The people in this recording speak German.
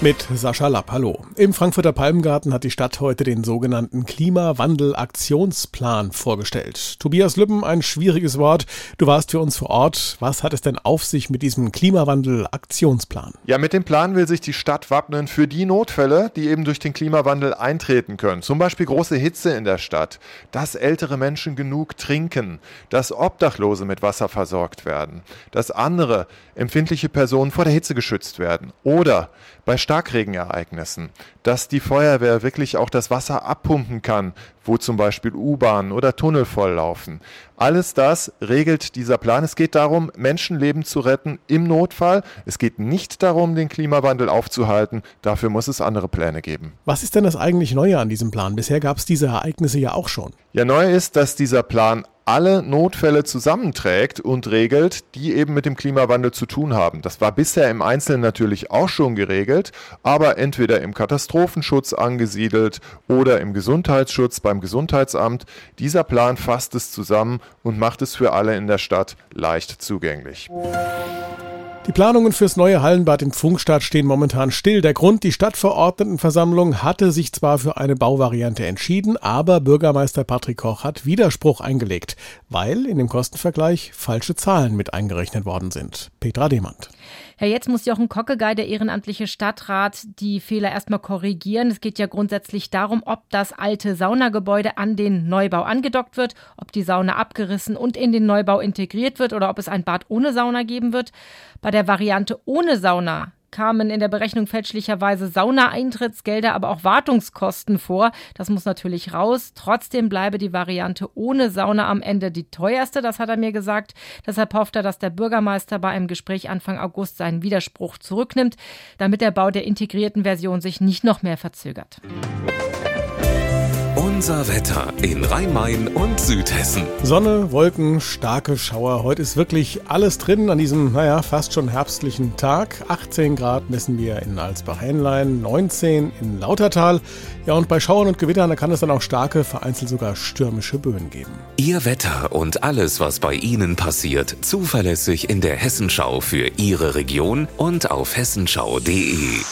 Mit Sascha Lapp, hallo. Im Frankfurter Palmgarten hat die Stadt heute den sogenannten Klimawandel-Aktionsplan vorgestellt. Tobias Lübben, ein schwieriges Wort. Du warst für uns vor Ort. Was hat es denn auf sich mit diesem Klimawandel-Aktionsplan? Ja, mit dem Plan will sich die Stadt wappnen für die Notfälle, die eben durch den Klimawandel eintreten können. Zum Beispiel große Hitze in der Stadt, dass ältere Menschen genug trinken, dass Obdachlose mit Wasser versorgt werden, dass andere empfindliche Personen vor der Hitze geschützt werden oder bei Starkregenereignissen, dass die Feuerwehr wirklich auch das Wasser abpumpen kann, wo zum Beispiel U-Bahnen oder Tunnel volllaufen. Alles das regelt dieser Plan. Es geht darum, Menschenleben zu retten im Notfall. Es geht nicht darum, den Klimawandel aufzuhalten. Dafür muss es andere Pläne geben. Was ist denn das eigentlich Neue an diesem Plan? Bisher gab es diese Ereignisse ja auch schon. Ja, neu ist, dass dieser Plan alle Notfälle zusammenträgt und regelt, die eben mit dem Klimawandel zu tun haben. Das war bisher im Einzelnen natürlich auch schon geregelt, aber entweder im Katastrophenschutz angesiedelt oder im Gesundheitsschutz beim Gesundheitsamt. Dieser Plan fasst es zusammen und macht es für alle in der Stadt leicht zugänglich. Die Planungen fürs neue Hallenbad in Pfungstadt stehen momentan still. Der Grund, die Stadtverordnetenversammlung hatte sich zwar für eine Bauvariante entschieden, aber Bürgermeister Patrick Koch hat Widerspruch eingelegt, weil in dem Kostenvergleich falsche Zahlen mit eingerechnet worden sind. Petra Demand. Ja, jetzt muss Jochen Kockegei, der ehrenamtliche Stadtrat, die Fehler erstmal korrigieren. Es geht ja grundsätzlich darum, ob das alte Saunagebäude an den Neubau angedockt wird, ob die Sauna abgerissen und in den Neubau integriert wird oder ob es ein Bad ohne Sauna geben wird. Bei der Variante ohne Sauna kamen in der Berechnung fälschlicherweise Saunaeintrittsgelder, aber auch Wartungskosten vor. Das muss natürlich raus. Trotzdem bleibe die Variante ohne Sauna am Ende die teuerste, das hat er mir gesagt. Deshalb hofft er, dass der Bürgermeister bei einem Gespräch Anfang August seinen Widerspruch zurücknimmt, damit der Bau der integrierten Version sich nicht noch mehr verzögert. Unser Wetter in Rhein-Main und Südhessen. Sonne, Wolken, starke Schauer. Heute ist wirklich alles drin an diesem, naja, fast schon herbstlichen Tag. 18 Grad messen wir in Alsbach-Henlein, 19 in Lautertal. Ja, und bei Schauern und Gewittern, da kann es dann auch starke, vereinzelt sogar stürmische Böen geben. Ihr Wetter und alles, was bei Ihnen passiert, zuverlässig in der Hessenschau für Ihre Region und auf hessenschau.de.